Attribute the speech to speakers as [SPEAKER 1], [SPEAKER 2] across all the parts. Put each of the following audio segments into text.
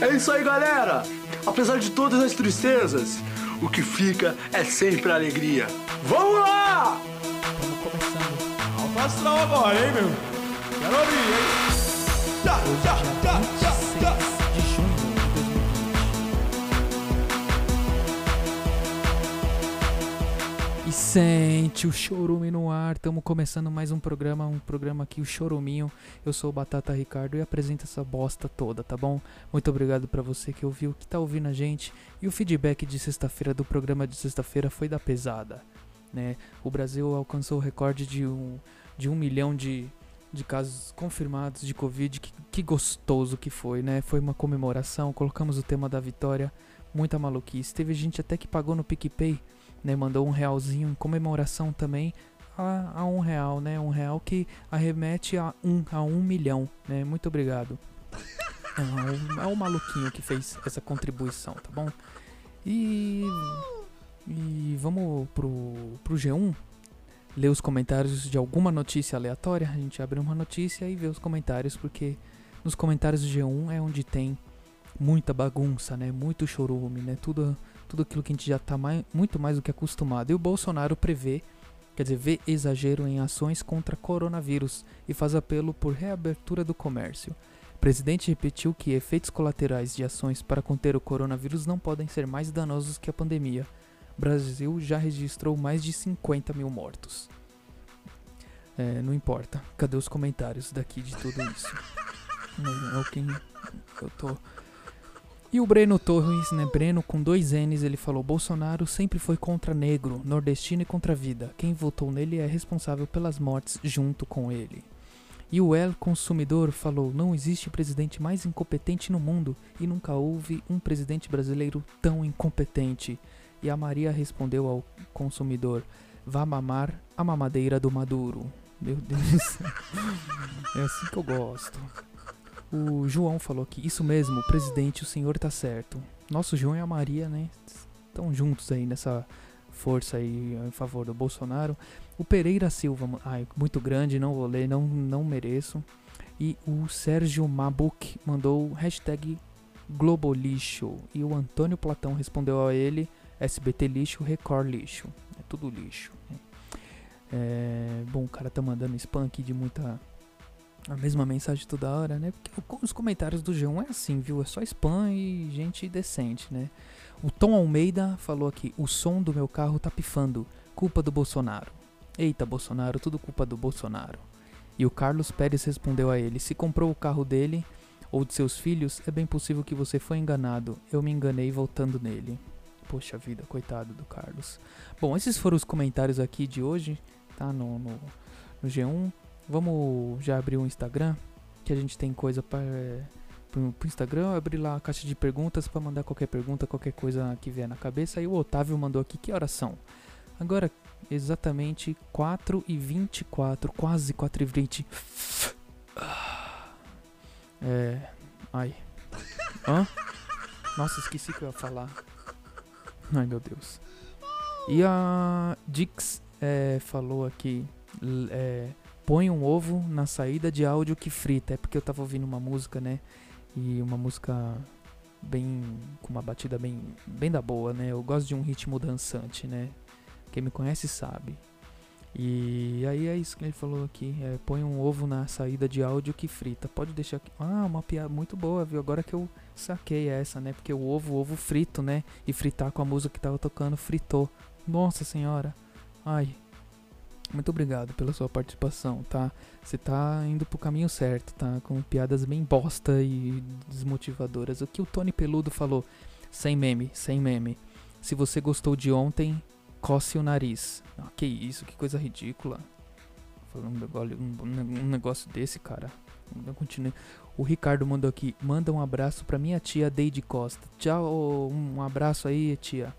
[SPEAKER 1] É isso aí, galera! Apesar de todas as tristezas, o que fica é sempre a alegria. Vamos lá!
[SPEAKER 2] Estamos começando.
[SPEAKER 3] Astral agora, hein, meu? Quero ouvir, hein? Tá, tá, tá,
[SPEAKER 2] sente o chorume no ar. Estamos começando mais um programa, um programa aqui, o Choruminho. Eu sou o Batata Ricardo e apresento essa bosta toda, tá bom? Muito obrigado pra você que ouviu, que tá ouvindo a gente. E o feedback de sexta-feira do programa de sexta-feira foi da pesada, né? O Brasil alcançou o recorde de um, de um milhão de, de casos confirmados de Covid. Que, que gostoso que foi, né? Foi uma comemoração, colocamos o tema da vitória, muita maluquice. Teve gente até que pagou no PicPay, né? Mandou um realzinho em comemoração também a, a um real, né? Um real que arremete a um, a um milhão, né? Muito obrigado. É o, é o maluquinho que fez essa contribuição, tá bom? E. E vamos pro, pro G1 ler os comentários de alguma notícia aleatória. A gente abre uma notícia e vê os comentários, porque nos comentários do G1 é onde tem muita bagunça, né? Muito chorume, né? Tudo, tudo aquilo que a gente já tá mai, muito mais do que acostumado. E o Bolsonaro prevê, quer dizer, vê exagero em ações contra coronavírus e faz apelo por reabertura do comércio. O presidente repetiu que efeitos colaterais de ações para conter o coronavírus não podem ser mais danosos que a pandemia. Brasil já registrou mais de 50 mil mortos. É, não importa. Cadê os comentários daqui de tudo isso? É, é o que eu tô. E o Breno Torres, né? Breno com dois N's, ele falou: Bolsonaro sempre foi contra negro, nordestino e contra a vida. Quem votou nele é responsável pelas mortes junto com ele. E o El Consumidor falou: Não existe presidente mais incompetente no mundo e nunca houve um presidente brasileiro tão incompetente. E a Maria respondeu ao consumidor: Vá mamar a mamadeira do Maduro. Meu Deus do céu. É assim que eu gosto. O João falou que isso mesmo, presidente, o senhor tá certo. Nosso João e a Maria, né? Estão juntos aí nessa força aí em favor do Bolsonaro. O Pereira Silva, ai, muito grande, não vou ler, não, não mereço. E o Sérgio Mabuk mandou hashtag Globolixo. E o Antônio Platão respondeu a ele SBT lixo, Record lixo. É tudo lixo. né? É, bom, o cara tá mandando spam aqui de muita. A mesma mensagem toda hora, né? Porque os comentários do G1 é assim, viu? É só spam e gente decente, né? O Tom Almeida falou aqui: o som do meu carro tá pifando. Culpa do Bolsonaro. Eita, Bolsonaro, tudo culpa do Bolsonaro. E o Carlos Pérez respondeu a ele: se comprou o carro dele ou de seus filhos, é bem possível que você foi enganado. Eu me enganei voltando nele. Poxa vida, coitado do Carlos. Bom, esses foram os comentários aqui de hoje, tá? No, no, no G1. Vamos já abrir o Instagram, que a gente tem coisa para pro, Instagram. Abrir lá a caixa de perguntas para mandar qualquer pergunta, qualquer coisa que vier na cabeça. Aí o Otávio mandou aqui que horas são. Agora, exatamente 4 e 24, quase 4 e 20. É. Ai. Hã? Nossa, esqueci que eu ia falar. Ai meu Deus. E a Dix é, falou aqui: é, põe um ovo na saída de áudio que frita. É porque eu tava ouvindo uma música, né? E uma música bem. com uma batida bem, bem da boa, né? Eu gosto de um ritmo dançante, né? Quem me conhece sabe. E aí é isso que ele falou aqui. É, põe um ovo na saída de áudio que frita. Pode deixar aqui. Ah, uma piada muito boa, viu? Agora que eu saquei essa, né? Porque o ovo, ovo frito, né? E fritar com a música que tava tocando, fritou. Nossa senhora. Ai. Muito obrigado pela sua participação, tá? Você tá indo pro caminho certo, tá? Com piadas bem bosta e desmotivadoras. O que o Tony Peludo falou? Sem meme, sem meme. Se você gostou de ontem, coce o nariz. Ah, que isso, que coisa ridícula. Falando um negócio, um negócio desse, cara. Não continue. O Ricardo mandou aqui. Manda um abraço pra minha tia Deide Costa. Tchau, um abraço aí, tia.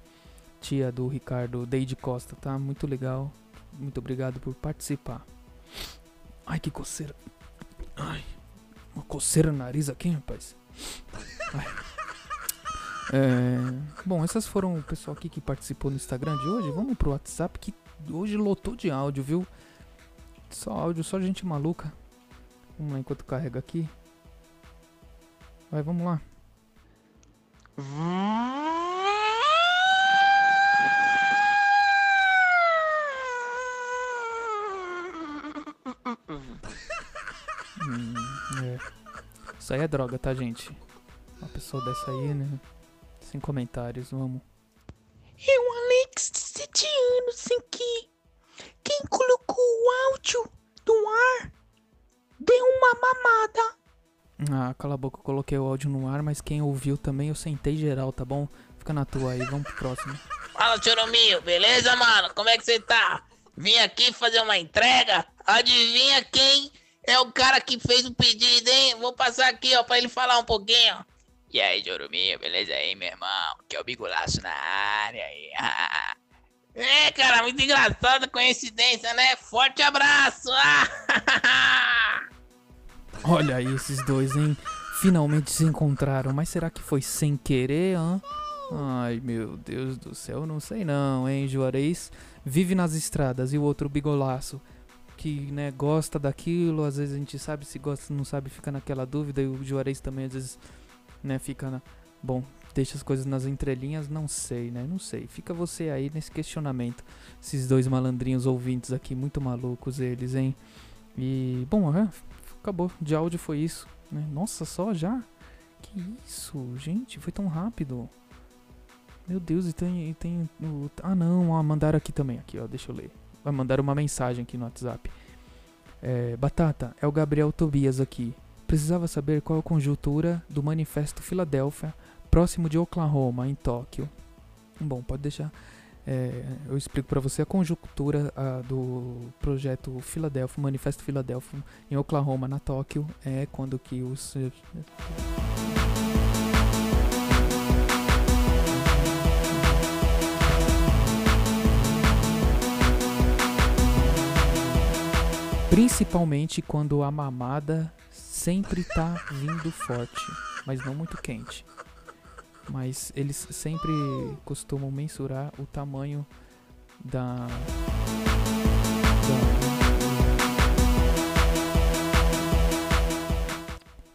[SPEAKER 2] Tia do Ricardo Deide Costa, tá? Muito legal. Muito obrigado por participar. Ai, que coceira. Ai, uma coceira no nariz aqui, rapaz. É, bom, essas foram o pessoal aqui que participou no Instagram de hoje. Vamos pro WhatsApp que hoje lotou de áudio, viu? Só áudio, só gente maluca. Vamos lá enquanto carrega aqui. Vai, vamos lá. Isso aí é droga, tá, gente? Uma pessoa dessa aí, né? Sem comentários, vamos.
[SPEAKER 4] Eu, Alex, de 7 anos, aqui. Quem colocou o áudio do ar deu uma mamada.
[SPEAKER 2] Ah, cala a boca, eu coloquei o áudio no ar, mas quem ouviu também eu sentei geral, tá bom? Fica na tua aí, vamos pro próximo.
[SPEAKER 4] Fala, Chorominho, beleza, mano? Como é que você tá? Vim aqui fazer uma entrega. Adivinha quem é o cara que fez o pedido, hein? Vou passar aqui, ó, pra ele falar um pouquinho. E aí, Chorominho, beleza aí, meu irmão? Que é o bigulaço na área aí. É, cara, muito engraçada coincidência, né? Forte abraço!
[SPEAKER 2] Olha aí esses dois, hein? Finalmente se encontraram, mas será que foi sem querer, hã? Ai, meu Deus do céu, não sei não, hein? Juarez vive nas estradas e o outro bigolaço que, né, gosta daquilo, às vezes a gente sabe se gosta, não sabe, fica naquela dúvida e o Juarez também às vezes, né, fica na... Bom, deixa as coisas nas entrelinhas, não sei, né? Não sei. Fica você aí nesse questionamento. Esses dois malandrinhos ouvintes aqui, muito malucos eles, hein? E, bom, é, acabou. De áudio foi isso, né? Nossa, só já? Que isso, gente, foi tão rápido. Meu Deus, e tem, e tem ah não, ah, mandaram aqui também, aqui, ó, deixa eu ler. Vai mandar uma mensagem aqui no WhatsApp. É, Batata, é o Gabriel Tobias aqui. Precisava saber qual a conjuntura do Manifesto Filadélfia, próximo de Oklahoma, em Tóquio. Bom, pode deixar. é, eu explico pra você a conjuntura ah, do projeto Filadélfia, Manifesto Filadélfia, em Oklahoma, na Tóquio, é quando que os Principalmente quando a mamada sempre tá vindo forte, mas não muito quente. Mas eles sempre costumam mensurar o tamanho da. da-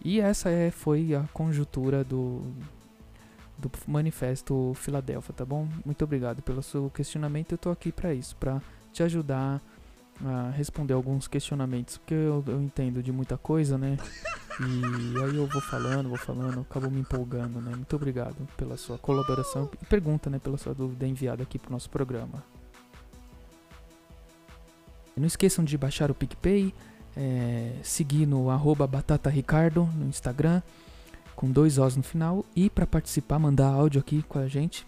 [SPEAKER 2] E essa é, foi a conjuntura do, do manifesto Filadélfia, tá bom? Muito obrigado pelo seu questionamento. Eu tô aqui pra isso, pra te ajudar a responder alguns questionamentos, porque eu, eu entendo de muita coisa, né? E aí eu vou falando, vou falando, acabo me empolgando, né? Muito obrigado pela sua colaboração e pergunta, né, pela sua dúvida enviada aqui pro nosso programa. Não esqueçam de baixar o PicPay, é, seguir no arroba batataricardo no Instagram, com dois Os no final, e para participar, mandar áudio aqui com a gente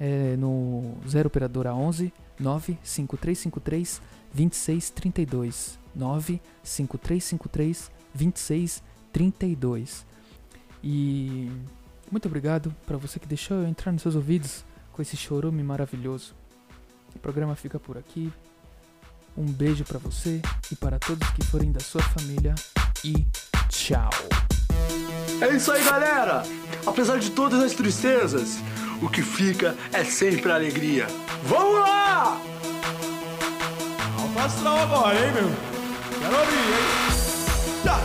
[SPEAKER 2] é, no 0 operadora 11 95353 2632 95353 2632 E muito obrigado para você que deixou eu entrar nos seus ouvidos com esse chorume maravilhoso. O programa fica por aqui. Um beijo para você e para todos que forem da sua família e tchau.
[SPEAKER 1] É isso aí, galera! Apesar de todas as tristezas, o que fica é sempre a alegria. Vamos lá!
[SPEAKER 3] Alto astral agora, hein, meu? Quero ouvir, hein? Tchá,